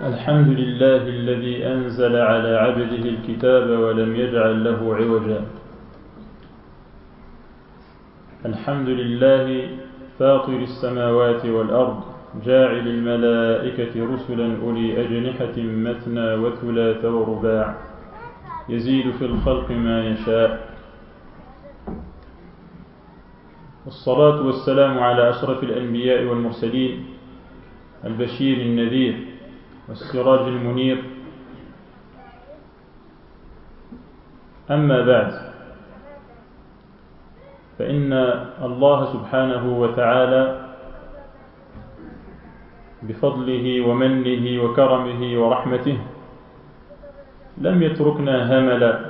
الحمد لله الذي أنزل على عبده الكتاب ولم يجعل له عوجا. الحمد لله فاطر السماوات والأرض جاعل الملائكة رسلا أولي أجنحة مثنى وثلاث ورباع يزيد في الخلق ما يشاء. والصلاة والسلام على أشرف الأنبياء والمرسلين البشير النذير والسراج المنير. أما بعد فإن الله سبحانه وتعالى بفضله ومنه وكرمه ورحمته لم يتركنا هملا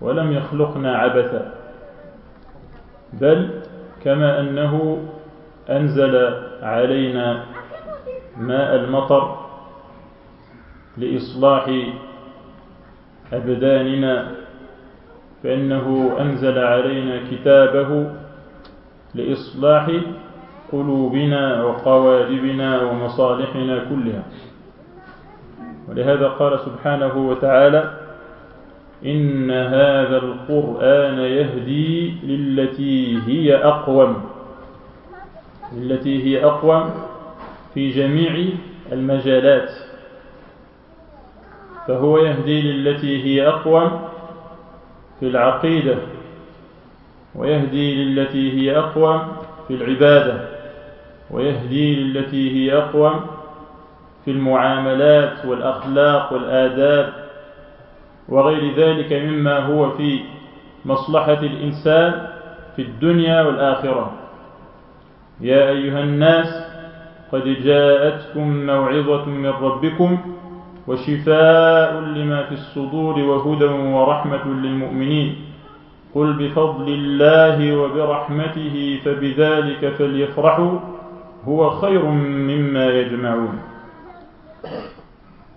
ولم يخلقنا عبثا بل كما أنه أنزل علينا ماء المطر لإصلاح أبداننا فإنه أنزل علينا كتابه لإصلاح قلوبنا وقوالبنا ومصالحنا كلها. ولهذا قال سبحانه وتعالى إن هذا القرآن يهدي للتي هي أقوم للتي هي أقوم في جميع المجالات. فهو يهدي للتي هي أقوم في العقيدة ويهدي للتي هي أقوم في العبادة ويهدي للتي هي أقوم في المعاملات والأخلاق والآداب وغير ذلك مما هو في مصلحة الإنسان في الدنيا والآخرة. يا أيها الناس قد جاءتكم موعظة من ربكم وشفاء لما في الصدور وهدى ورحمة للمؤمنين قل بفضل الله وبرحمته فبذلك فليفرحوا هو خير مما يجمعون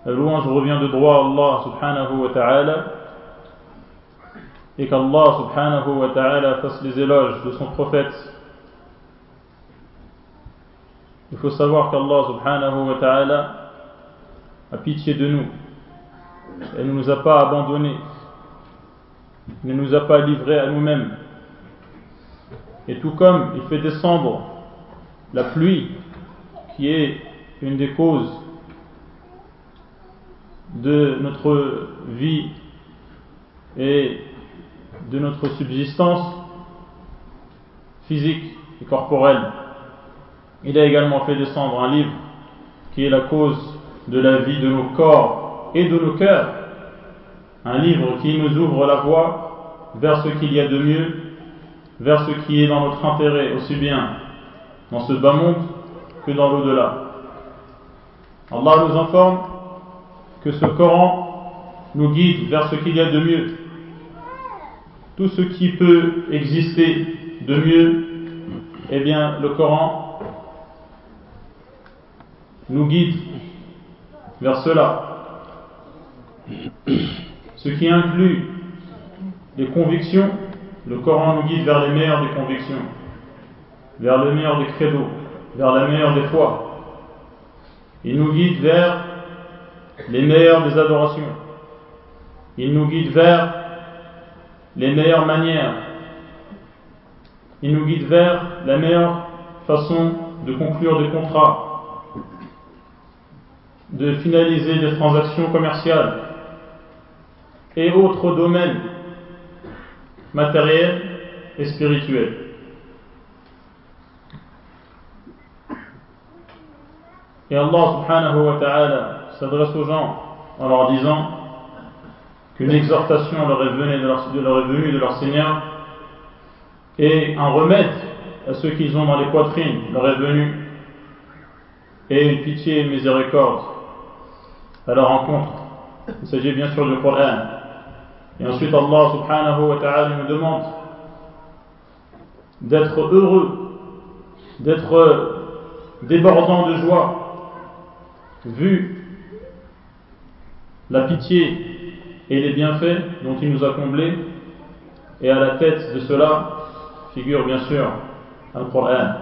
La louange revient de droit à Allah subhanahu wa ta'ala et qu'Allah subhanahu wa ta'ala fasse les éloges de son prophète. Il faut savoir qu'Allah subhanahu wa ta'ala a pitié de nous. Elle ne nous a pas abandonnés. Ne nous a pas livrés à nous-mêmes. Et tout comme il fait descendre la pluie, qui est une des causes de notre vie et de notre subsistance physique et corporelle. Il a également fait descendre un livre qui est la cause de la vie de nos corps et de nos cœurs. Un livre qui nous ouvre la voie vers ce qu'il y a de mieux, vers ce qui est dans notre intérêt, aussi bien dans ce bas monde que dans l'au-delà. Allah nous informe que ce Coran nous guide vers ce qu'il y a de mieux. Tout ce qui peut exister de mieux, eh bien, le Coran nous guide vers cela. Ce qui inclut les convictions, le Coran nous guide vers les meilleures des convictions, vers le meilleur des credos, vers la meilleure des foi. Il nous guide vers les meilleures des adorations. Il nous guide vers les meilleures manières. Il nous guide vers la meilleure façon de conclure des contrats, de finaliser des transactions commerciales et autres domaines matériels et spirituels. Et Allah subhanahu wa ta'ala s'adresse aux gens en leur disant qu'une exhortation leur est, venue de leur, de leur Seigneur et un remède à ceux qu'ils ont dans les poitrines leur est venu et une pitié et une miséricorde à leur rencontre. Il s'agit bien sûr du Coran. Et ensuite Allah subhanahu wa ta'ala nous demande d'être heureux, d'être débordant de joie, vu la pitié et les bienfaits dont il nous a comblés, et à la tête de cela figure bien sûr un Coran.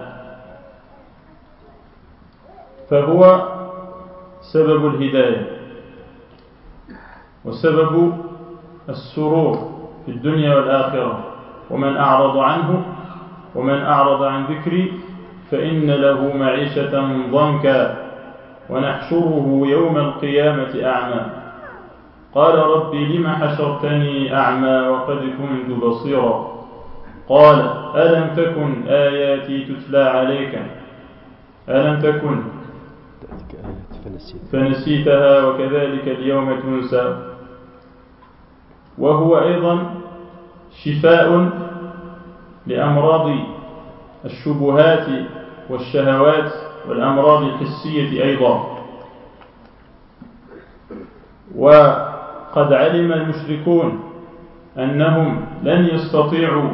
فهو سبب الهداية وسبب السرور في الدنيا والآخرة. ومن أعرض عنه ومن أعرض عن ذكري فإن له معيشة ضنكا ونحشره يوم القيامة أعمى. قال ربي لم حشرتني أعمى وقد كنت بصيرا. قال ألم تكن آياتي تتلى عليك؟ ألم تكن؟ فنسيتها وكذلك اليوم تنسى. وهو أيضا شفاء لأمراض الشبهات والشهوات والأمراض الحسية أيضا. وقد علم المشركون أنهم لن يستطيعوا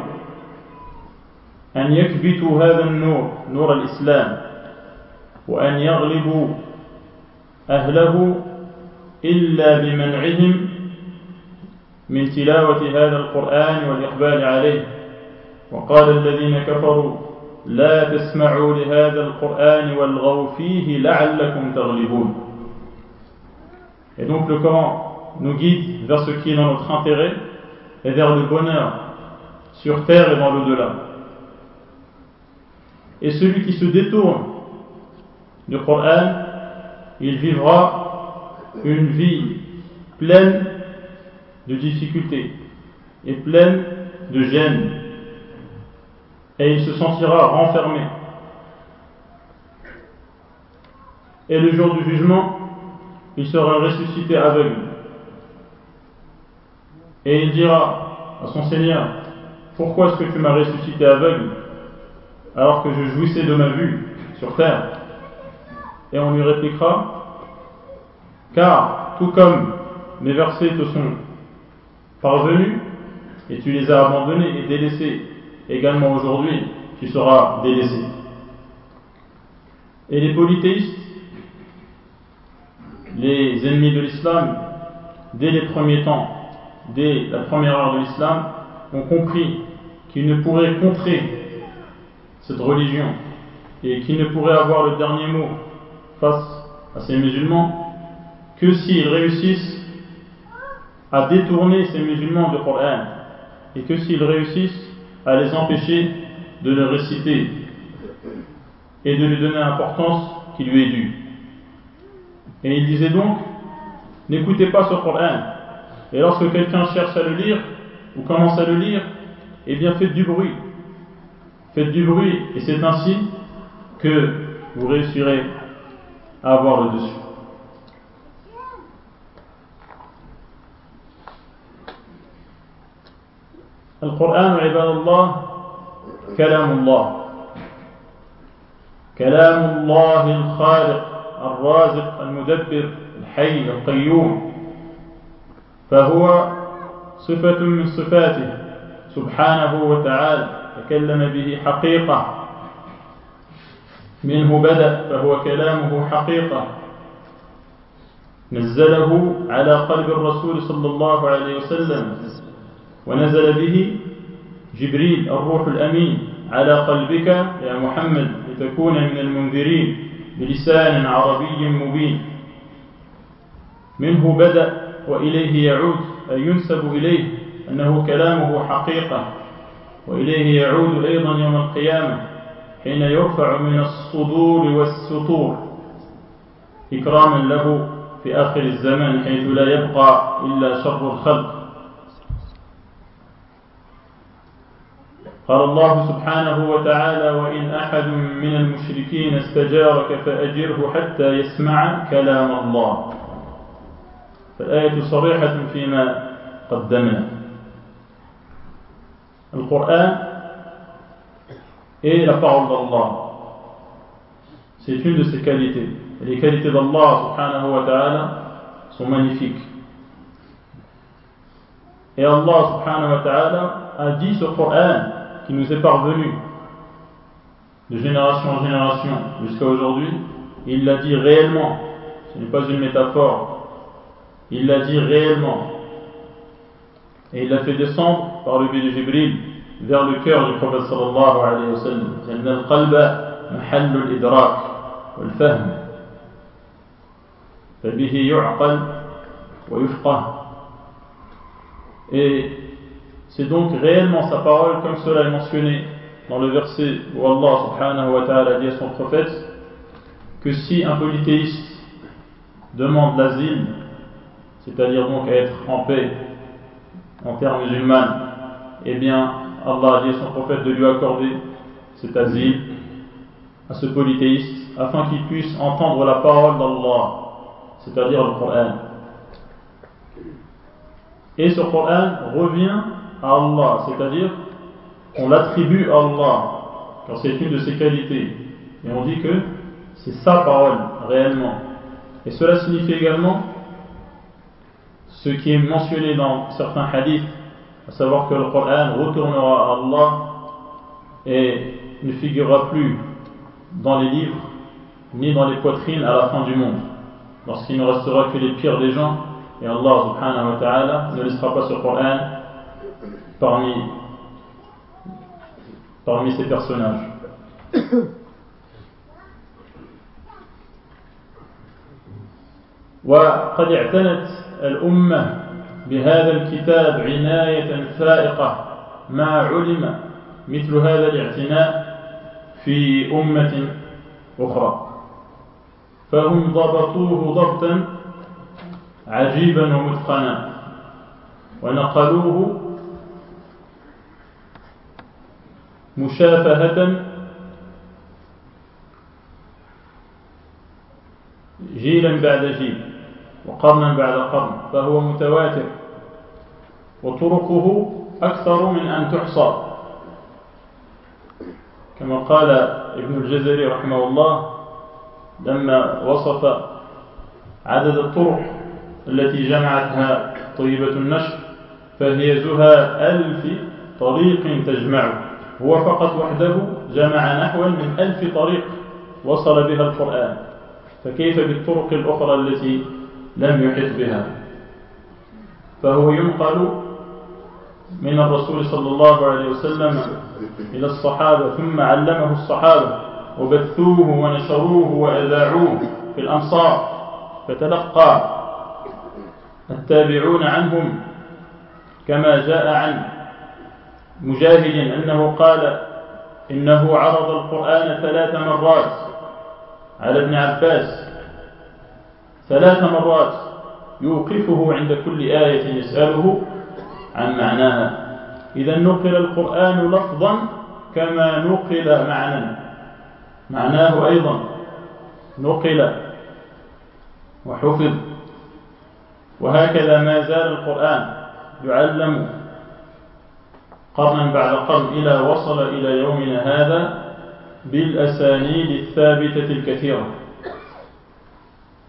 أن يكبتوا هذا النور نور الإسلام وأن يغلبوا أهله إلا بمنعهم من تلاوة هذا القرآن والإقبال عليه وقال الذين كفروا لا تسمعوا لهذا القرآن والغوا فيه لعلكم تغلبون Et donc le Coran nous guide vers ce qui est dans notre intérêt et vers le bonheur sur terre et dans l'au-delà. Et celui qui se détourne du Coran, il vivra une vie pleine de difficultés et pleine de gêne. Et il se sentira renfermé. Et le jour du jugement, il sera ressuscité aveugle. Et il dira à son Seigneur, pourquoi est-ce que tu m'as ressuscité aveugle alors que je jouissais de ma vue sur terre? Et on lui répliquera, car tout comme mes versets te sont parvenus, et tu les as abandonnés et délaissés, également aujourd'hui, tu seras délaissé. Et les polythéistes, les ennemis de l'islam, dès les premiers temps, dès la première heure de l'islam, ont compris qu'ils ne pourraient contrer cette religion et qu'ils ne pourraient avoir le dernier mot face à ces musulmans que s'ils réussissent à détourner ces musulmans du Coran et que s'ils réussissent à les empêcher de le réciter et de lui donner l'importance qui lui est due. Et il disait donc, n'écoutez pas ce Coran. Et lorsque quelqu'un cherche à le lire, ou commence à le lire, eh bien faites du bruit. Faites du bruit, et c'est ainsi que vous réussirez à avoir le dessus. القرآن عباد الله كلام الله. كلام الله الخالق الرازق المدبر الحي القيوم. فهو صفة من صفاته. سبحانه وتعالى تكلم به حقيقة. منه بدأ فهو كلامه حقيقة. نزله على قلب الرسول صلى الله عليه وسلم. ونزل به جبريل الروح الأمين على قلبك يا محمد لتكون من المنذرين بلسان عربي مبين. منه بدأ وإليه يعود أي ينسب إليه أنه كلامه حقيقة. وإليه يعود أيضا يوم القيامة حين يرفع من الصدور والسطور إكراما له في آخر الزمان حيث لا يبقى إلا شر الخلق. قال الله سبحانه وتعالى وإن أحد من المشركين استجارك فأجره حتى يسمع كلام الله فالآية صريحة فيما قدمنا القرآن est la parole d'Allah. C'est une de ses qualités. Et les qualités d'Allah subhanahu wa ta'ala sont magnifiques. Et Allah subhanahu wa ta'ala a dit ce Coran qui nous est parvenu de génération en génération jusqu'à aujourd'hui, il l'a dit réellement. Ce n'est pas une métaphore. Il l'a dit réellement. Et il l'a fait descendre par le biais de Jibril vers le cœur du prophète sallallahu alayhi wa sallam. لأن القلب محل الإدراك والفهم. فبه يعقل ويفقه Et c'est donc réellement sa parole, comme cela est mentionné dans le verset où Allah subhanahu wa ta'ala dit à son prophète que si un polythéiste demande l'asile, c'est-à-dire donc à être en paix en terre musulmane, eh bien Allah a dit à son prophète de lui accorder cet asile à ce polythéiste afin qu'il puisse entendre la parole d'Allah, c'est-à-dire le Coran. Et ce Coran revient à Allah, c'est-à-dire on l'attribue à Allah, car c'est une de ses qualités. Et on dit que c'est sa parole réellement. Et cela signifie également ce qui est mentionné dans certains hadiths, à savoir que le Coran retournera à Allah et ne figurera plus dans les livres ni dans les poitrines à la fin du monde, lorsqu'il ne restera que les pires des gens et Allah subhanahu wa ta'ala ne laissera pas ce Coran parmi, parmi ces personnages. وقد اعتنت الأمة بهذا الكتاب عناية فائقة ما علم مثل هذا الاعتناء في أمة أخرى فهم ضبطوه ضبطا عجيبا ومتقنا ونقلوه مشافهة. جيلا بعد جيل وقرنا بعد قرن فهو متواتر وطرقه أكثر من أن تحصى. كما قال ابن الجزري رحمه الله لما وصف عدد الطرق التي جمعتها طيبة النشر فهي زهى ألف طريق تجمعه. هو فقط وحده جمع نحو من ألف طريق وصل بها القرآن فكيف بالطرق الأخرى التي لم يحط بها؟ فهو ينقل من الرسول صلى الله عليه وسلم إلى الصحابة ثم علمه الصحابة وبثوه ونشروه وأذاعوه في الأمصار فتلقى التابعون عنهم كما جاء عن مجاهد أنه قال إنه عرض القرآن ثلاث مرات على ابن عباس. ثلاث مرات يوقفه عند كل آية يسأله عن معناها. إذا نقل القرآن لفظا كما نقل معنى معناه أيضا نقل وحفظ. وهكذا ما زال القرآن يعلم قرنا بعد قرن إلى وصل إلى يومنا هذا بالأسانيد الثابتة الكثيرة.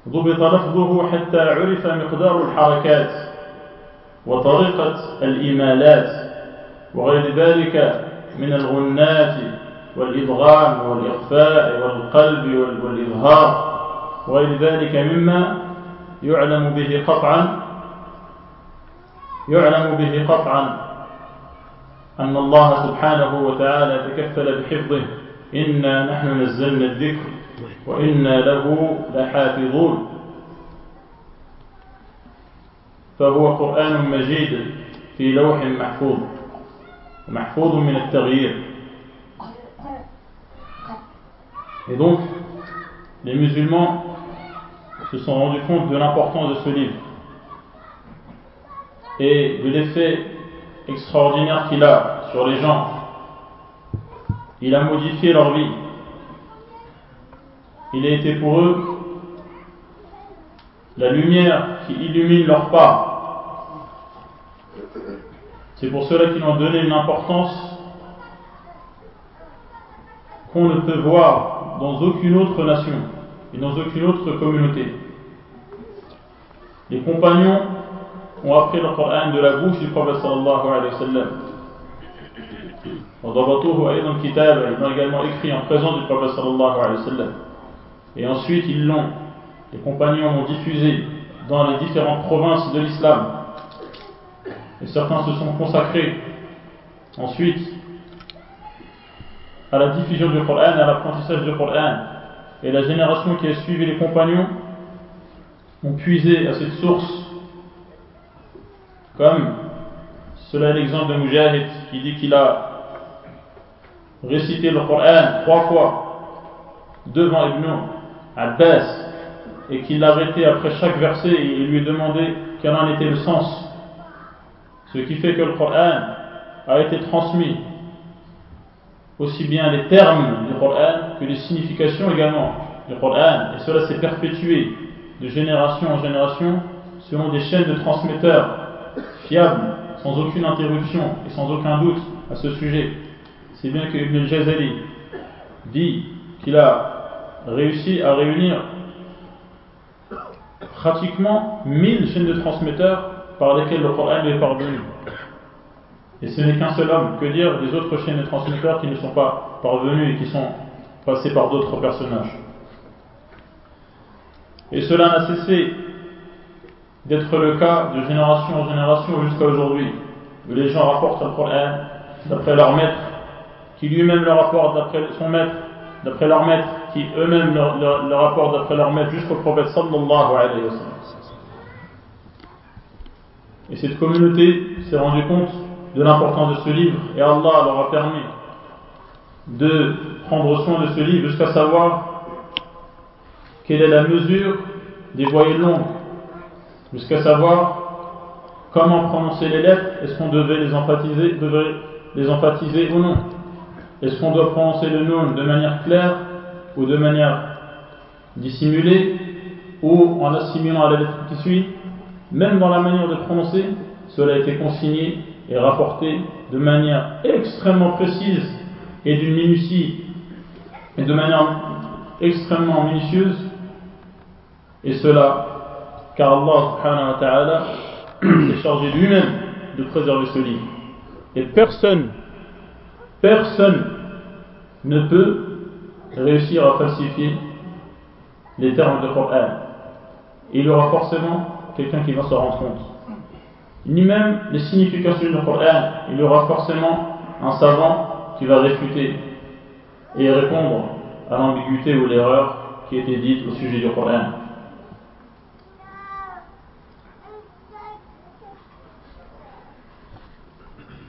ضبط لفظه حتى عرف مقدار الحركات وطريقة الإيمالات وغير ذلك من الغنات والإدغام والإخفاء والقلب والإظهار وغير ذلك مما يعلم به قطعا يعلم به قطعا. أن الله سبحانه وتعالى تكفل بحفظه. إنا نحن نزلنا الذكر وإنا له لحافظون. فهو قرآن مجيد في لوح محفوظ محفوظ من التغيير. Et donc, les musulmans se sont rendus compte de l'importance de ce livre et de l'effet extraordinaire qu'il a sur les gens. Il a modifié leur vie. Il a été pour eux la lumière qui illumine leur pas. C'est pour cela qu'ils ont donné une importance qu'on ne peut voir dans aucune autre nation et dans aucune autre communauté. Les compagnons ont appris le Coran de la bouche du prophète sallallahu alayhi wa sallam. Ils l'ont également écrit en présence du prophète sallallahu alayhi wa. Et ensuite, ils l'ont, les compagnons l'ont diffusé dans les différentes provinces de l'islam. Et certains se sont consacrés ensuite à la diffusion du Coran, à l'apprentissage du Coran. Et la génération qui a suivi les compagnons ont puisé à cette source, comme cela est l'exemple de Mujahid qui dit qu'il a récité le Coran trois fois devant Ibn Abbas et qu'il l'a arrêté après chaque verset et lui a demandé quel en était le sens. Ce qui fait que le Coran a été transmis aussi bien les termes du Coran que les significations également du Coran et cela s'est perpétué de génération en génération selon des chaînes de transmetteurs fiables sans aucune interruption et sans aucun doute à ce sujet. C'est bien que Ibn al-Jazali dit qu'il a réussi à réunir pratiquement 1000 chaînes de transmetteurs par lesquelles le Coran est parvenu. Et ce n'est qu'un seul homme. Que dire des autres chaînes de transmetteurs qui ne sont pas parvenus et qui sont passés par d'autres personnages? Et cela n'a cessé d'être le cas de génération en génération jusqu'à aujourd'hui, où les gens rapportent le Coran d'après leur maître, qui lui-même le rapporte d'après son maître, d'après leur maître, qui eux-mêmes le, rapportent d'après leur maître jusqu'au prophète sallallahu alayhi wa sallam. Et cette communauté s'est rendue compte de l'importance de ce livre et Allah leur a permis de prendre soin de ce livre jusqu'à savoir quelle est la mesure des voyelles longues jusqu'à savoir comment prononcer les lettres, est-ce qu'on devait les emphatiser, devait les emphatiser ou non. Est-ce qu'on doit prononcer le nom de manière claire ou de manière dissimulée ou en assimilant à la lettre qui suit. Même dans la manière de prononcer, cela a été consigné et rapporté de manière extrêmement précise et d'une minutie et de manière extrêmement minutieuse. Et cela car Allah subhanahu wa ta'ala s'est chargé lui-même de préserver ce livre. Et personne, personne ne peut réussir à falsifier les termes de Coran. Il y aura forcément quelqu'un qui va se rendre compte. Ni même les significations du Coran, il y aura forcément un savant qui va réfuter et répondre à l'ambiguïté ou l'erreur qui était dite au sujet du Coran.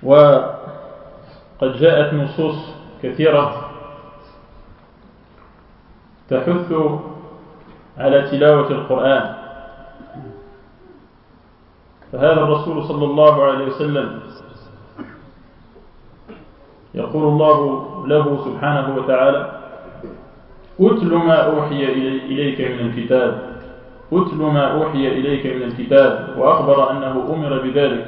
وقد جاءت نصوص كثيرة تحث على تلاوة القرآن. فهذا الرسول صلى الله عليه وسلم يقول الله له سبحانه وتعالى أتل ما أوحي إليك من الكتاب أتل ما أوحي إليك من الكتاب وأخبر أنه أمر بذلك.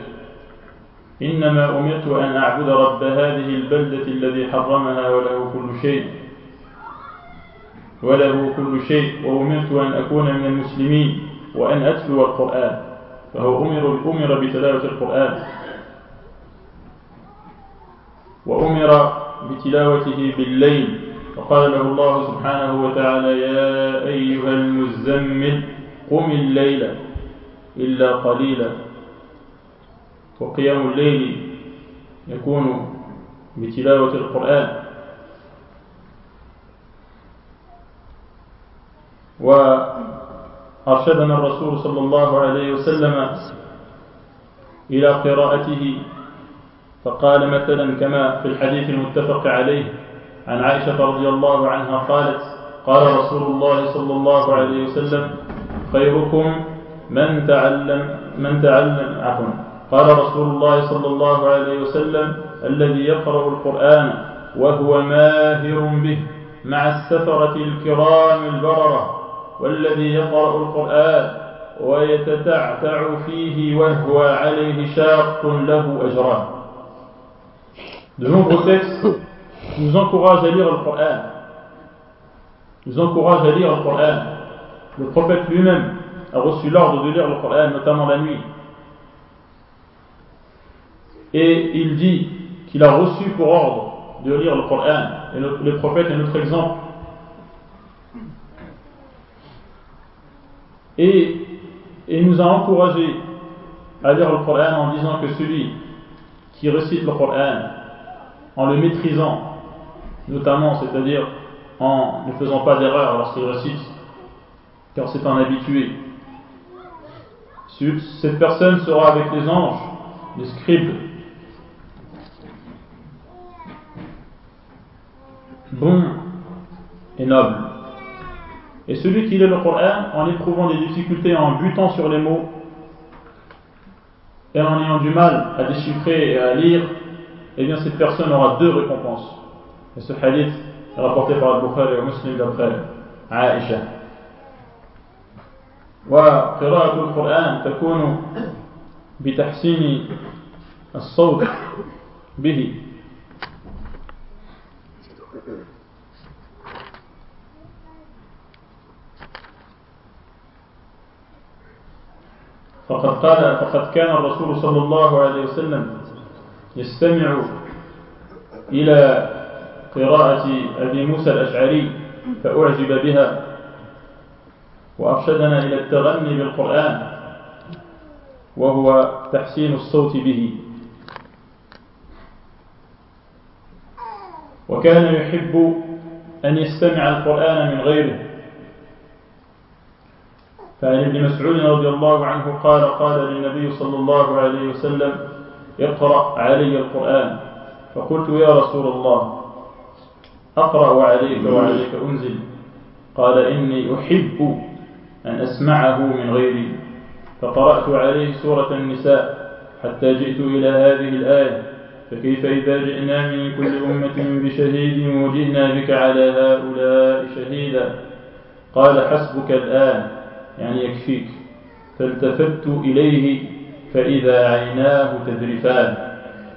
إنما أمرت أن أعبد رب هذه البلدة الذي حرمها وله كل شيء وله كل شيء وأمرت أن أكون من المسلمين وأن أتلو القرآن فهو أمر أمر بتلاوة القرآن. وأمر بتلاوته بالليل. وقال له الله سبحانه وتعالى يا أيها المزمل قم الليل إلا قليلا. وقيام الليل يكون بتلاوة القرآن. وأرشدنا الرسول صلى الله عليه وسلم إلى قراءته فقال مثلا كما في الحديث المتفق عليه عن عائشة رضي الله عنها قالت قال رسول الله صلى الله عليه وسلم خيركم من تعلم من تعلم عفوا. قال رسول الله صلى الله عليه وسلم الذي يقرأ القرآن وهو ماهر به مع السفرة الكرام البررة والذي يقرأ القرآن ويتتعتع فيه وهو عليه شاق له أجران De nombreux textes nous encouragent à lire le Coran. Nous encouragent à lire le Coran. Le prophète lui-même a reçu l'ordre de lire le Coran, notamment la nuit. Et il dit qu'il a reçu pour ordre de lire le Coran, et le prophète est notre exemple. Et il nous a encouragé à lire le Coran en disant que celui qui récite le Coran en le maîtrisant, notamment, c'est-à-dire en ne faisant pas d'erreur lorsqu'il récite, car c'est un habitué, cette personne sera avec les anges, les scribes, bon et noble. Et celui qui lit le Coran en éprouvant des difficultés, en butant sur les mots, et en ayant du mal à déchiffrer et à lire, eh bien cette personne aura deux récompenses. Et ce hadith est rapporté par Al-Bukhari et Muslim d'après Aisha. وقراءة القرآن تكون بتحسين الصوت به فقد قال فقد كان الرسول صلى الله عليه وسلم يستمع إلى قراءة أبي موسى الأشعري فأعجب بها وأرشدنا إلى التغني بالقرآن وهو تحسين الصوت به. وكان يحب أن يستمع القرآن من غيره. فعن ابن مسعود رضي الله عنه قال قال للنبي صلى الله عليه وسلم اقرأ علي القرآن. فقلت يا رسول الله أقرأ عليك وعليك أنزل. قال إني أحب أن أسمعه من غيري. فقرأت عليه سورة النساء حتى جئت إلى هذه الآية. فكيف إذا جئنا من كل أمة بشهيد وجئنا بك على هؤلاء شهيدا؟ قال حسبك الآن يعني يكفيك. فالتفت إليه فإذا عيناه تذرفان.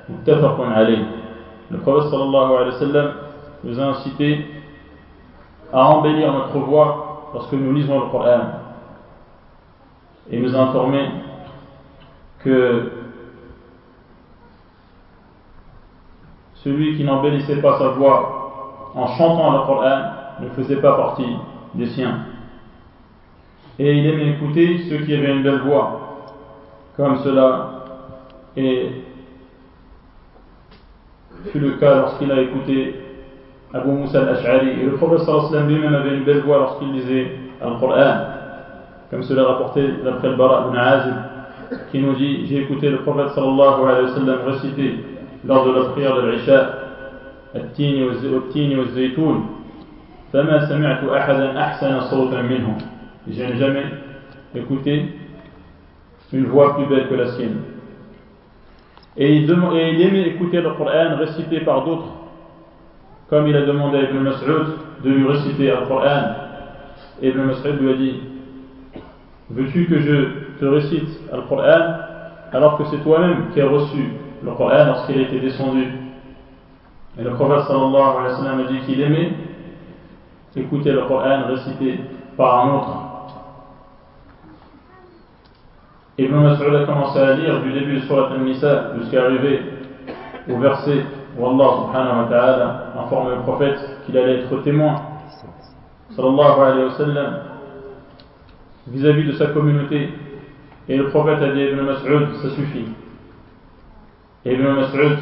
متفق عليه. القول صلى الله عليه وسلم nous a incité à embellir notre voix lorsque nous lisons le Coran et nous a informé que celui qui n'embellissait pas sa voix en chantant le Coran ne faisait pas partie des siens. Et il aimait écouter ceux qui avaient une belle voix, comme cela et fut le cas lorsqu'il a écouté Abu Musa al-Ash'ari. Et le prophète lui-même avait une belle voix lorsqu'il lisait le Coran, comme cela rapporté d'après le Bara ibn Azib, qui nous dit J'ai écouté le prophète sallallahu alayhi wa sallam réciter lors de la prière de l'Isha التين والزيتون فما سمعت أحدا أحسن صوتا منهم je n'ai jamais écouté une voix plus belle que la sienne. Et il, aimait écouter le Coran récité par d'autres, comme il a demandé à Ibn Mas'ud de lui réciter le Coran. Et Ibn Mas'ud lui a dit Veux-tu que je te récite le Coran alors que c'est toi-même qui as reçu le Coran lorsqu'il a été descendu. Et le prophète sallallahu alayhi wa sallam a dit qu'il aimait écouter le Coran récité par un autre. Ibn Mas'ud a commencé à lire du début de Surat Al-Nisa jusqu'à arriver au verset où Allah subhanahu wa ta'ala informe le prophète qu'il allait être témoin sallallahu alayhi wa sallam vis-à-vis de sa communauté. Et le prophète a dit Ibn Mas'ud ça suffit et Ibn Mas'ud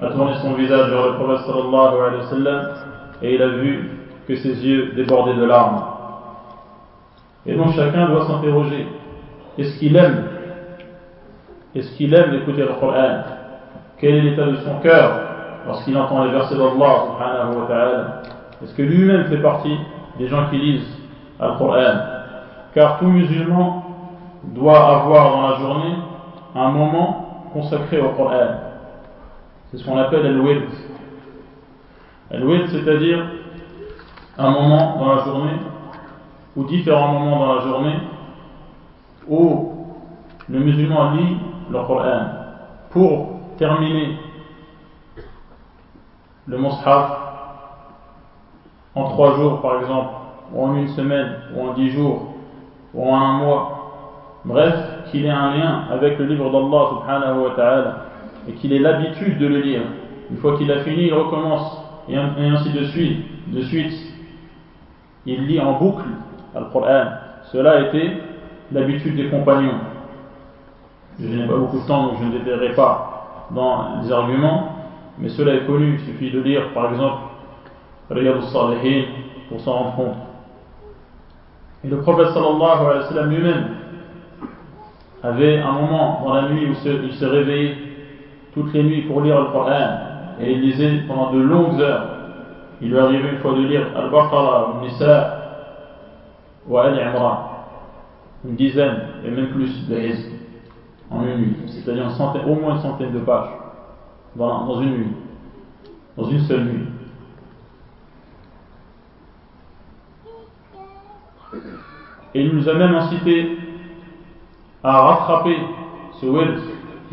a tourné son visage vers le prophète sallallahu alayhi wa sallam et il a vu que ses yeux débordaient de larmes. Et donc chacun doit s'interroger. Est-ce qu'il aime? Est-ce qu'il aime écouter le Coran Quel est l'état de son cœur lorsqu'il entend les versets d'Allah subhanahu wa ta'ala? Est-ce que lui-même fait partie des gens qui lisent le Coran Car tout musulman doit avoir dans la journée un moment consacré au Coran. C'est ce qu'on appelle al-wird. Al-wird, c'est-à-dire un moment dans la journée, ou différents moments dans la journée, où le musulman lit le Coran pour terminer le Mus'haf en trois jours par exemple, ou en une semaine, ou en dix jours, ou en un mois. Bref, qu'il ait un lien avec le livre d'Allah subhanahu wa ta'ala et qu'il ait l'habitude de le lire. Une fois qu'il a fini, il recommence et ainsi de suite. De suite, il lit en boucle le Coran. Cela a été l'habitude des compagnons. Je n'ai pas beaucoup de temps, donc je ne détaillerai pas dans les arguments, mais cela est connu. Il suffit de lire, par exemple, Riyad al-Salihin pour s'en rendre compte. Et le prophète sallallahu alayhi wa sallam lui-même avait un moment dans la nuit où il se réveillait toutes les nuits pour lire le Coran et il lisait pendant de longues heures. Il lui arrivait une fois de lire Al-Baqarah, Al-Nisa ou Al-Imran, une dizaine et même plus de en une nuit, c'est-à-dire au moins une centaine de pages dans une nuit, dans une seule nuit. Et il nous a même incité à rattraper ce wird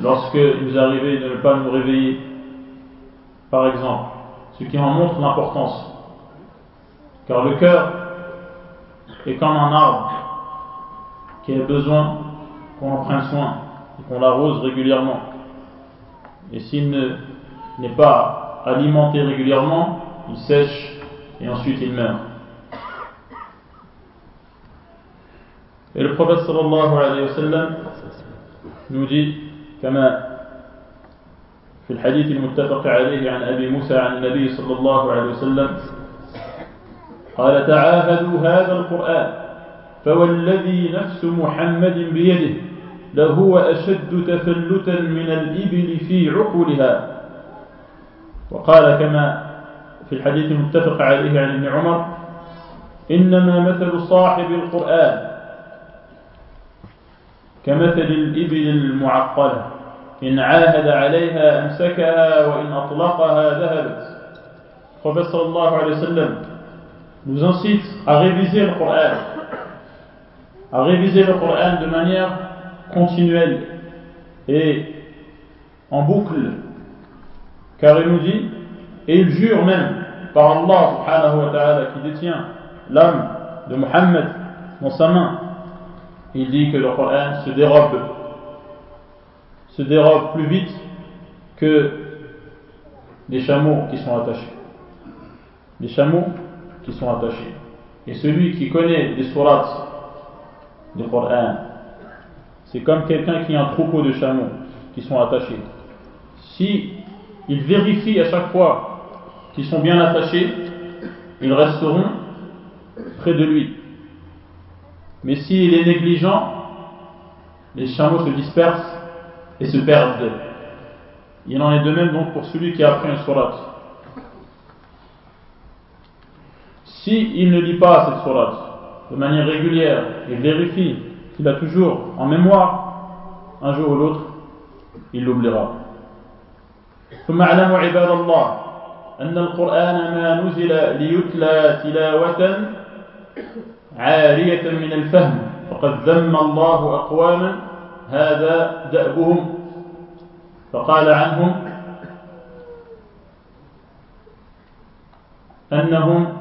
lorsqu'il nous arrivait de ne pas nous réveiller, par exemple, ce qui en montre l'importance. Car le cœur est comme un arbre qui a besoin qu'on en prenne soin et qu'on l'arrose régulièrement. Et s'il n'est pas alimenté régulièrement, il sèche et ensuite il meurt. Et le prophète sallallahu alayhi wa sallam nous dit, كما في الحديث المتفق عليه عن أبي موسى عن النبي صلى الله عليه وسلم قال تعاهدوا هذا القرآن فوالذي نفس محمد بيده لهو أشد تفلتا من الإبل في عقلها وقال كما في الحديث المتفق عليه عن ابن عمر إنما مثل صاحب القرآن كمثل الإبل المعقلة إن عاهد عليها أمسكها وإن أطلقها ذهبت Prophète sallallahu alayhi wa sallam nous incite à réviser le Coran, à réviser le Coran de manière continuelle et en boucle, car il nous dit, et il jure même par Allah subhanahu wa ta'ala qui détient l'âme de Muhammad dans sa main, il dit que le Coran se dérobe, se dérobe plus vite que les chameaux qui sont attachés. Les chameaux qui sont attachés. Et celui qui connaît les sourates du Coran, c'est comme quelqu'un qui a un troupeau de chameaux qui sont attachés. Si il vérifie à chaque fois qu'ils sont bien attachés, ils resteront près de lui. Mais s'il est négligent, les chameaux se dispersent et se perdent. Il en est de même donc pour celui qui a appris un surat. S'il il ne lit pas cette surat de manière régulière et vérifie qu'il a toujours en mémoire, un jour ou l'autre, il l'oubliera. ثم اعلموا عباد الله أن القرآن ما نزل ليتلى تلاوة عارية من الفهم فقد ذم الله أقواما هذا دأبهم. فقال عنهم أنهم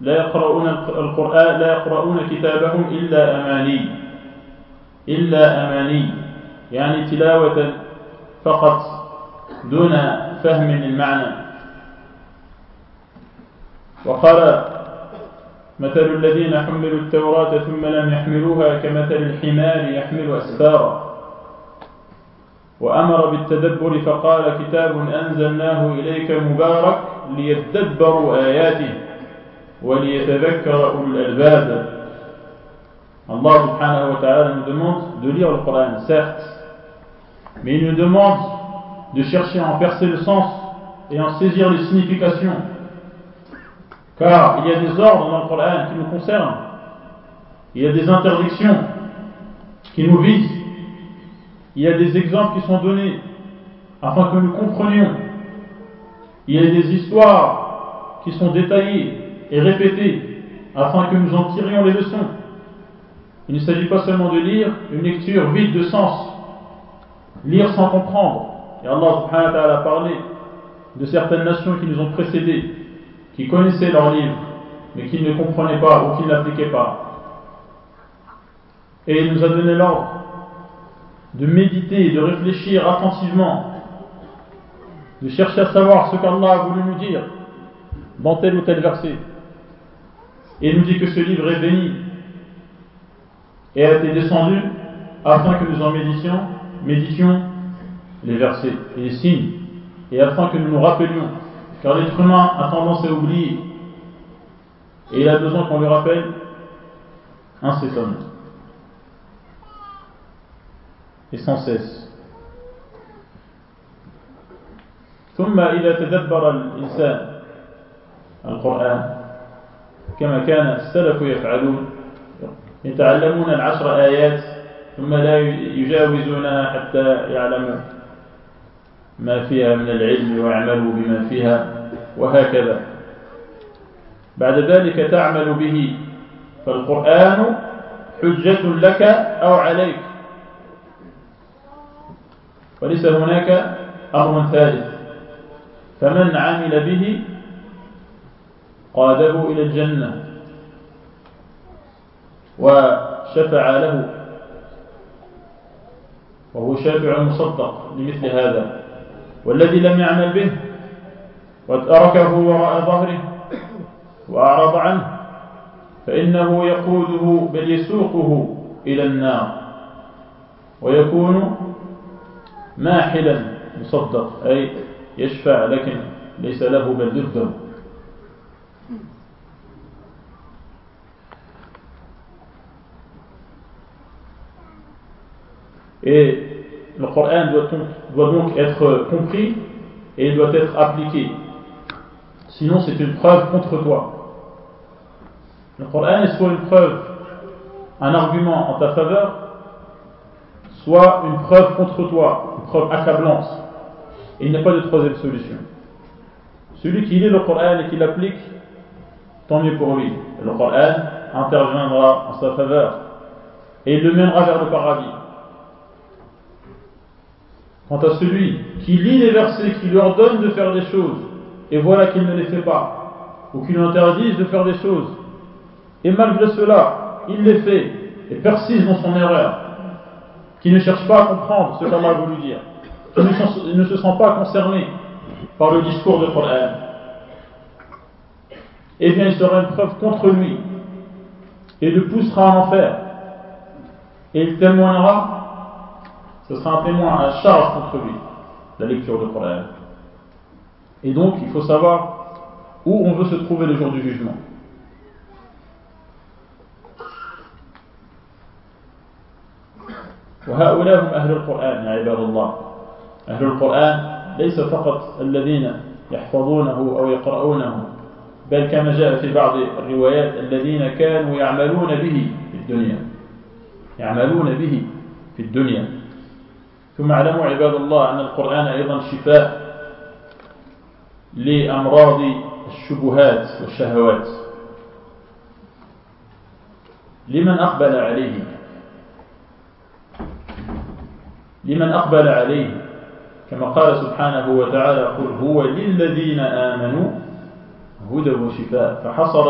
لا يقرؤون القرآن لا يقرؤون كتابهم إلا أماني إلا أماني يعني تلاوة فقط دون فهم المعنى وقال مثل الذين حملوا التوراة ثم لم يحملوها كمثل الحمار يحمل أسفارا وأمر بالتدبر فقال كتاب أنزلناه إليك مبارك ليتدبروا آياته وليتذكر أولو الألباب الله سبحانه وتعالى nous demande de lire le Coran, certes, mais il nous demande de chercher à en percer le sens et en saisir les significations. Car il y a des ordres dans le Coran qui nous concernent. Il y a des interdictions qui nous visent. Il y a des exemples qui sont donnés afin que nous comprenions. Il y a des histoires qui sont détaillées et répétées afin que nous en tirions les leçons. Il ne s'agit pas seulement de lire une lecture vide de sens, lire sans comprendre. Et Allah subhanahu wa ta'ala a parlé de certaines nations qui nous ont précédés qui connaissaient leur livre, mais qui ne comprenaient pas ou qui ne l'appliquaient pas. Et il nous a donné l'ordre de méditer, de réfléchir attentivement, de chercher à savoir ce qu'Allah a voulu nous dire dans tel ou tel verset. Et il nous dit que ce livre est béni et a été descendu afin que nous en méditions, méditions les versets et les signes, et afin que nous nous rappelions car l'être humain a tendance à oublier. Et il a besoin qu'on lui rappelle incessamment. et sans cesse. ثم إذا تدبر الإنسان القرآن كما كان السلف يفعلون يتعلمون العشر آيات ثم لا يجاوزونها حتى يعلموا ما فيها من العلم ويعملوا بما فيها وهكذا. بعد ذلك تعمل به فالقرآن حجة لك أو عليك. وليس هناك أمر ثالث. فمن عمل به قاده إلى الجنة وشفع له وهو شافع مصدق لمثل هذا. والذي لم يعمل به وتركه وراء ظهره وأعرض عنه فإنه يقوده بل يسوقه إلى النار ويكون ماحلا مصدق أي يشفع لكن ليس له بل ضده Et le Coran doit, donc être compris et il doit être appliqué. Sinon, c'est une preuve contre toi. Le Coran est soit une preuve, un argument en ta faveur, soit une preuve contre toi, une preuve accablante. Et il n'y a pas de troisième solution. Celui qui lit le Coran et qui l'applique, tant mieux pour lui. Le Coran interviendra en sa faveur et il le mènera vers le paradis. Quant à celui qui lit les versets qui lui ordonnent de faire des choses, et voilà qu'il ne les fait pas, ou qui lui interdisent de faire des choses, et malgré cela, il les fait, et persiste dans son erreur, qui ne cherche pas à comprendre ce qu'Allah a voulu dire, qui ne, se sent pas concerné par le discours de Coran, eh bien il sera une preuve contre lui, et le poussera en enfer, et il témoignera ce sera un témoin à charge contre lui, la lecture de Coran. Et donc, il faut savoir où on veut se trouver le jour du jugement. وهؤلاء هم أهل القرآن يا عباد الله أهل القرآن ليس فقط الذين يحفظونه أو يقرؤونه بل كما جاء في بعض الروايات الذين كانوا يعملون به في الدنيا يعملون به في الدنيا ثم اعلموا عباد الله أن القرآن أيضا شفاء لأمراض الشبهات والشهوات. لمن أقبل عليه؟ لمن أقبل عليه؟ كما قال سبحانه وتعالى قل هو للذين آمنوا هدى وشفاء فحصر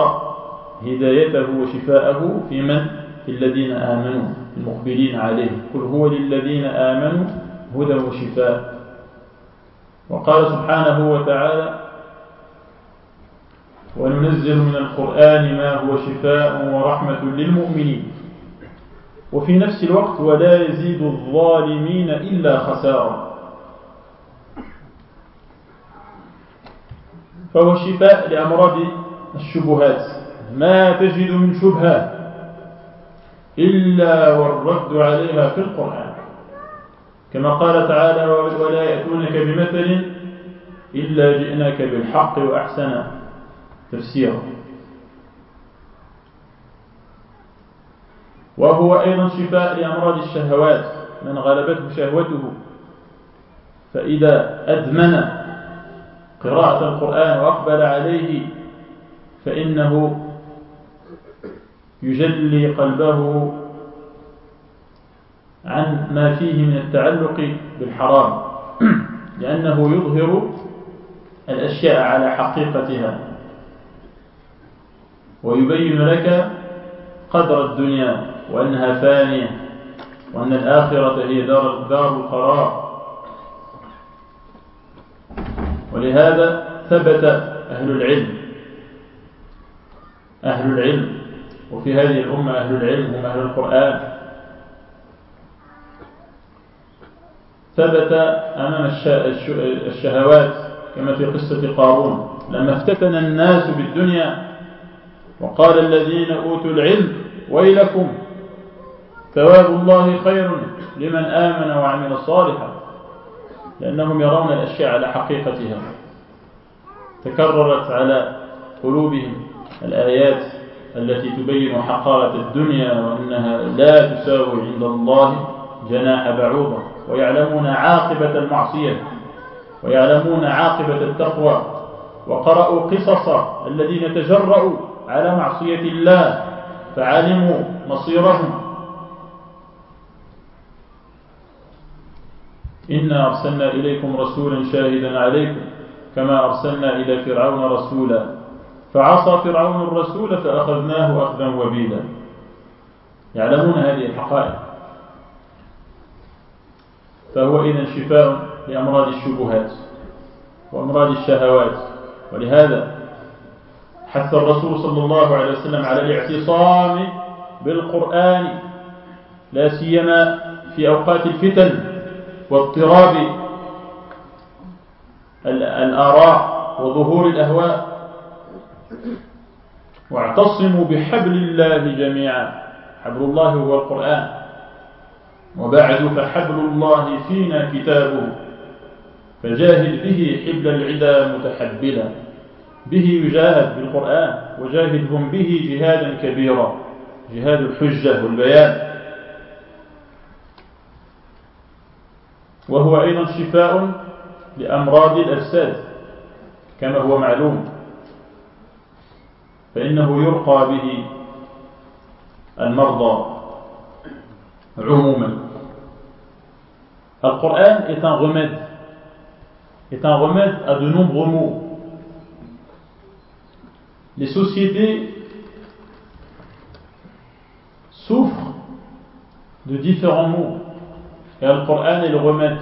هدايته وشفاءه في من؟ في الذين آمنوا. المقبلين عليه. قل هو للذين آمنوا هدى وشفاء. وقال سبحانه وتعالى وننزل من القرآن ما هو شفاء ورحمة للمؤمنين. وفي نفس الوقت ولا يزيد الظالمين إلا خسارا فهو شفاء لأمراض الشبهات. ما تجد من شبهة إلا والرد عليها في القرآن. كما قال تعالى ولا يأتونك بمثل إلا جئناك بالحق وأحسن تفسيرا. وهو أيضا شفاء لأمراض الشهوات من غلبته شهوته. فإذا أدمن قراءة القرآن وأقبل عليه فإنه يجلي قلبه عن ما فيه من التعلق بالحرام لأنه يظهر الأشياء على حقيقتها. ويبين لك قدر الدنيا وأنها فانية وأن الآخرة هي دار, دار القرار. ولهذا ثبت أهل العلم أهل العلم وفي هذه الأمة أهل العلم هم أهل القرآن. ثبت أمام الشهوات كما في قصة قارون. لما افتتن الناس بالدنيا وقال الذين أوتوا العلم ويلكم ثواب الله خير لمن آمن وعمل صالحا لأنهم يرون الأشياء على حقيقتها تكررت على قلوبهم الآيات. التي تبين حقارة الدنيا وأنها لا تساوي عند الله جناح بعوضة ويعلمون عاقبة المعصية ويعلمون عاقبة التقوى وقرأوا قصص الذين تجرؤوا على معصية الله فعلموا مصيرهم. إنا أرسلنا إليكم رسولا شاهدا عليكم كما أرسلنا إلى فرعون رسولا. فعصى فرعون الرسول فأخذناه أخذا وبيلا. يعلمون هذه الحقائق. فهو إذن شفاء لأمراض الشبهات وأمراض الشهوات. ولهذا حث الرسول صلى الله عليه وسلم على الاعتصام بالقرآن لا سيما في أوقات الفتن واضطراب الآراء وظهور الأهواء. واعتصموا بحبل الله جميعا. حبل الله هو القرآن. وبعد فحبل الله فينا كتابه. فجاهد به حبل العدا متحبلا. به يجاهد بالقرآن وجاهدهم به جهادا كبيرا. جهاد الحجة والبيان. وهو أيضا شفاء لأمراض الأجساد كما هو معلوم. فإنه يرقى به المرضى عموما القرآن est un remède est un remède à de nombreux maux les sociétés souffrent de différents maux et le Coran est le remède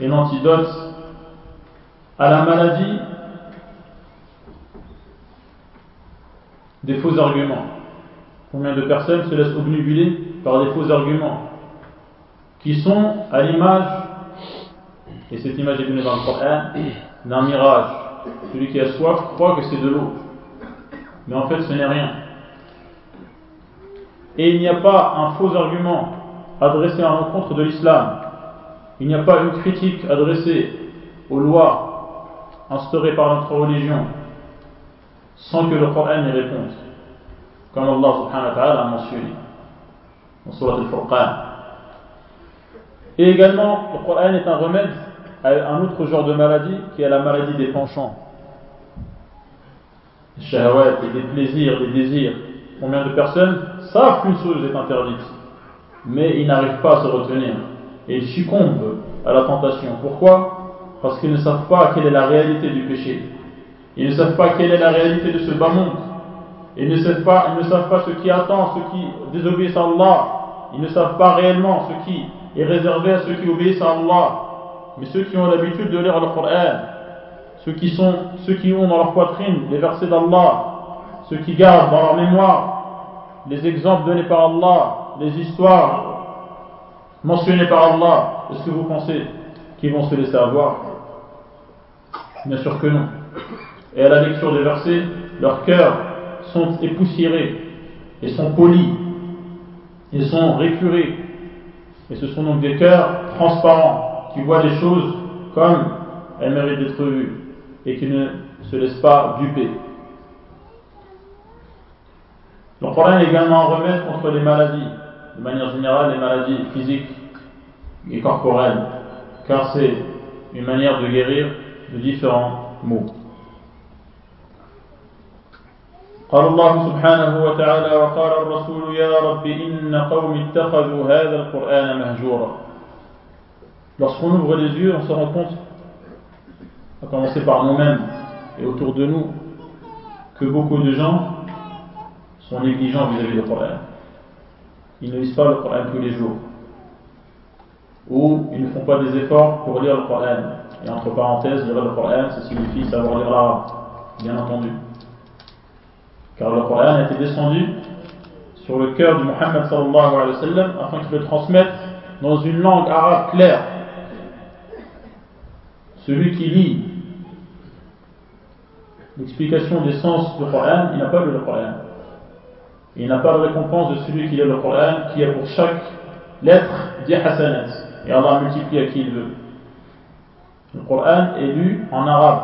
et l'antidote à la maladie des faux arguments. Combien de personnes se laissent obnubiler par des faux arguments qui sont à l'image, et cette image est donnée dans le Coran, d'un mirage. Celui qui a soif croit que c'est de l'eau, mais en fait ce n'est rien. Et il n'y a pas un faux argument adressé à l'encontre de l'islam. Il n'y a pas une critique adressée aux lois instaurées par notre religion sans que le Coran y réponde. Comme Allah subhanahu wa ta'ala a mentionné dans Surat al-Furqan. Et également, le Coran est un remède à un autre genre de maladie qui est la maladie des penchants. Des shahawat, des plaisirs, des désirs. Combien de personnes savent qu'une chose est interdite mais ils n'arrivent pas à se retenir. Et ils succombent à la tentation. Pourquoi? Parce qu'ils ne savent pas quelle est la réalité du péché. Ils ne savent pas quelle est la réalité de ce bas monde. Ils ne savent pas, ils ne savent pas ce qui attend ceux qui désobéissent à Allah. Ils ne savent pas réellement ce qui est réservé à ceux qui obéissent à Allah. Mais ceux qui ont l'habitude de lire le Coran, ceux qui, sont, ceux qui ont dans leur poitrine les versets d'Allah, ceux qui gardent dans leur mémoire les exemples donnés par Allah, les histoires mentionnées par Allah, est-ce que vous pensez qu'ils vont se laisser avoir? Bien sûr que non. Et à la lecture des versets, leurs cœurs sont époussiérés et sont polis, ils sont récurés. Et ce sont donc des cœurs transparents qui voient les choses comme elles méritent d'être vues et qui ne se laissent pas duper. Le Coran est également un remède contre les maladies, de manière générale les maladies physiques et corporelles, car c'est une manière de guérir de différents maux. قال الله سبحانه وتعالى وقال الرسول يا رب إن قوم اتخذوا هذا القرآن مهجورا Lorsqu'on ouvre les yeux, on se rend compte, à commencer par nous-mêmes et autour de nous, que beaucoup de gens sont négligents vis-à-vis du Coran. Ils ne lisent pas le Coran tous les jours. Ou ils ne font pas des efforts pour lire le Coran. Et entre parenthèses, lire le Coran, ça signifie savoir lire l'arabe, bien entendu. Car le Coran a été descendu sur le cœur de Muhammad afin qu'il le transmette dans une langue arabe claire. Celui qui lit l'explication des sens du Coran, il n'a pas lu le Coran. Il n'a pas de récompense de celui qui lit le Coran, qui a pour chaque lettre 10 hasanat. Et Allah multiplie à qui il veut. Le Coran est lu en arabe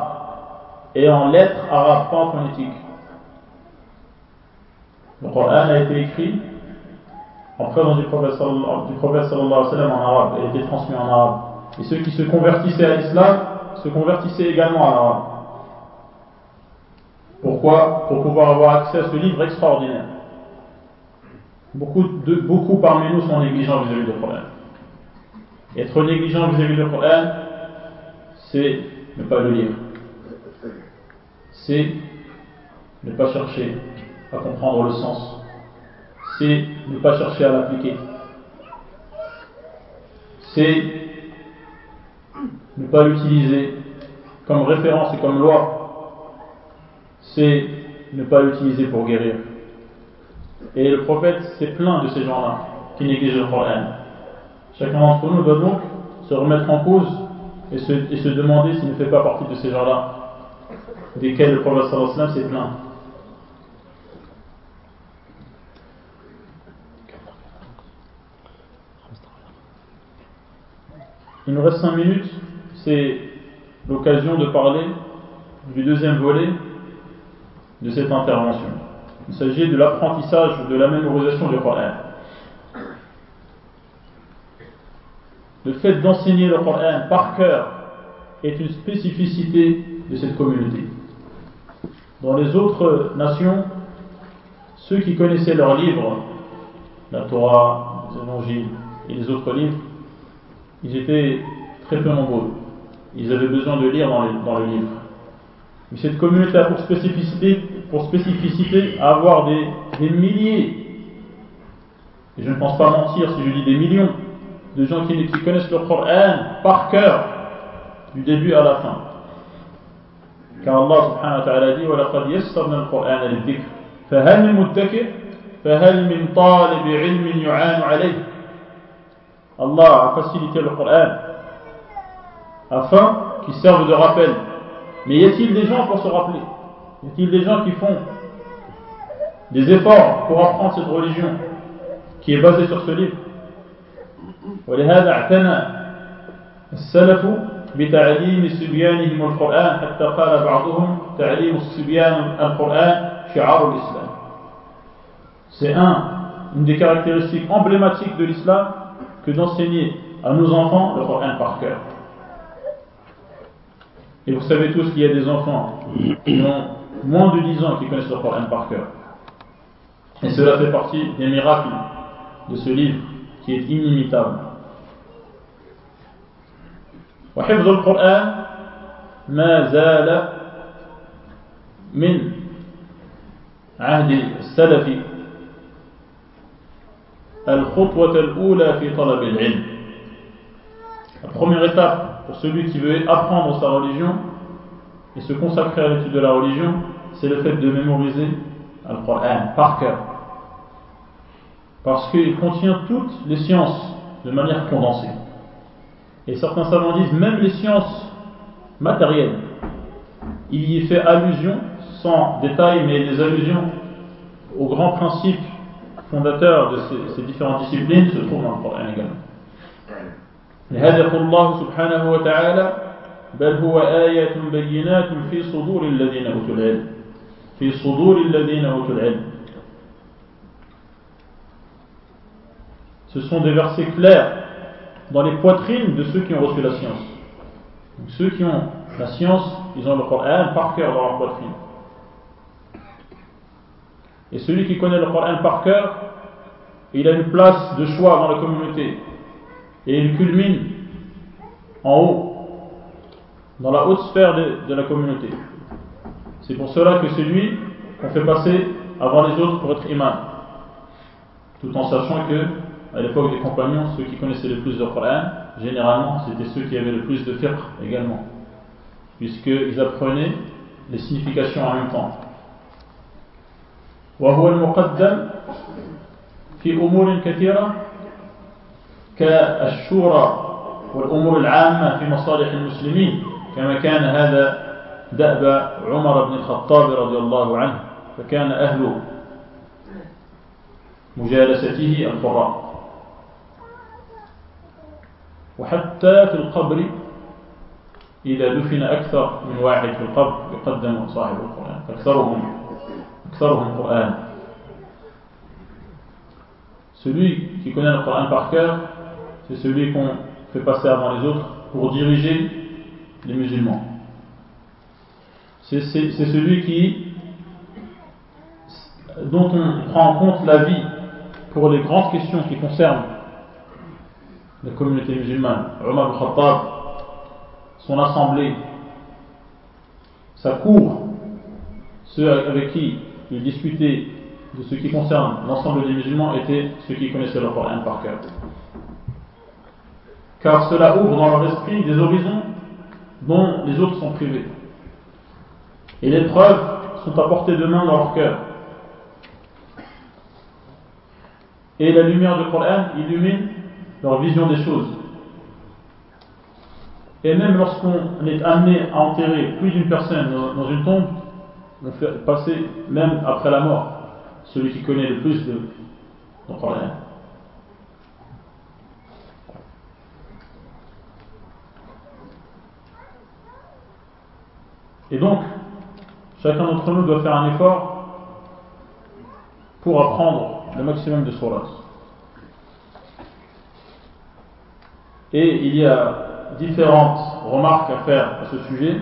et en lettres arabes, pas en phonétique. Le Coran a été écrit en présence du prophète sallam en arabe et a été transmis en arabe. Et ceux qui se convertissaient à l'islam se convertissaient également en arabe. Pourquoi? Pour pouvoir avoir accès à ce livre extraordinaire. Beaucoup, beaucoup parmi nous sont négligents vis-à-vis du Coran. Être négligent vis-à-vis du Coran, c'est ne pas le lire. C'est ne pas chercher à comprendre le sens. C'est ne pas chercher à l'appliquer. C'est ne pas l'utiliser comme référence et comme loi. C'est ne pas l'utiliser pour guérir. Et le prophète s'est plein de ces gens-là qui négligent le Coran. Chacun d'entre nous doit donc se remettre en cause et se, demander s'il ne fait pas partie de ces gens-là, desquels le prophète s'est plein. Il nous reste cinq minutes, c'est l'occasion de parler du deuxième volet de cette intervention. Il s'agit de l'apprentissage de la mémorisation du Coran. Le fait d'enseigner le Coran par cœur est une spécificité de cette communauté. Dans les autres nations, ceux qui connaissaient leurs livres, la Torah, les évangiles et les autres livres, ils étaient très peu nombreux. Ils avaient besoin de lire dans, les, dans le livre. Mais cette communauté a pour spécificité, pour spécificité à avoir des, des milliers, et je ne pense pas mentir si je dis des millions, de gens qui, qui connaissent le Coran par cœur, du début à la fin. Car Allah subhanahu wa ta'ala dit وَلَقَدْ يَسَّرْنَا الْقُرْآنَ لِلذِّكْرِ فَهَلْ مِن مُتَّكِئ فَهَلْ مِن طَالِبِ عِلْمٍ يُعَانُ عَلَيْهِ Allah a facilité le Coran afin qu'il serve de rappel. Mais y a-t-il des gens pour se rappeler Y a-t-il des gens qui font des efforts pour apprendre cette religion qui est basée sur ce livre ولهذا اعتنى السلف بتعليم صبيانهم القرآن حتى قال بعضهم تعليم الصبيان القرآن شعار الإسلام C'est un, une des caractéristiques emblématiques de l'islam que d'enseigner à nos enfants le Coran par cœur. Et vous savez tous qu'il y a des enfants qui ont moins de 10 ans qui connaissent le Coran par cœur. Et cela fait partie des miracles de ce livre qui est inimitable. وحفظ القرآن ما زال من عهد السلف الخطوة الأولى في طلب العلم La première étape pour celui qui veut apprendre sa religion et se consacrer à l'étude de la religion, c'est le fait de mémoriser le Coran par cœur. Parce qu'il contient toutes les sciences de manière condensée. Et certains savants disent même les sciences matérielles. Il y fait allusion, sans détail, mais des allusions aux grands principes fondateurs de ces, ces différentes disciplines se trouvent dans le Coran également. لهذا يقول الله سبحانه وتعالى بل هو آيات بينات في صدور الذين أوتوا العلم في صدور الذين أوتوا العلم Ce sont des versets clairs dans les poitrines de ceux qui ont reçu la science. Donc ceux qui ont la science, ils ont le Coran par cœur dans leur poitrine. Et celui qui connaît le Coran par cœur, il a une place de choix dans la communauté. Et il culmine en haut, dans la haute sphère de, la communauté. C'est pour cela que c'est lui qu'on fait passer avant les autres pour être imam. Tout en sachant que à l'époque des compagnons, ceux qui connaissaient le plus de Coran, généralement, c'était ceux qui avaient le plus de fiqh également, puisqu'ils apprenaient les significations en même temps. وهو المقدم في أمور كثيرة كالشورى والأمور العامة في مصالح المسلمين كما كان هذا دأب عمر بن الخطاب رضي الله عنه فكان أهل مجالسته القراء. وحتى في القبر إذا دفن أكثر من واحد في القبر يقدم صاحب القرآن أكثرهم Celui qui connaît le Coran par cœur, c'est celui qu'on fait passer avant les autres pour diriger les musulmans. C'est celui qui, dont on prend en compte la vie pour les grandes questions qui concernent la communauté musulmane. Omar al-Khattab, son assemblée, sa cour, ceux avec qui il discutait de ce qui concerne l'ensemble des musulmans étaient ceux qui connaissaient le Coran par cœur. Car cela ouvre dans leur esprit des horizons dont les autres sont privés. Et les preuves sont à portée de main dans leur cœur. Et la lumière du Coran illumine leur vision des choses. Et même lorsqu'on est amené à enterrer plus d'une personne dans une tombe, on fait passer, même après la mort, celui qui connaît le plus de. Et donc, chacun d'entre nous doit faire un effort pour apprendre le maximum de surat. Et il y a différentes remarques à faire à ce sujet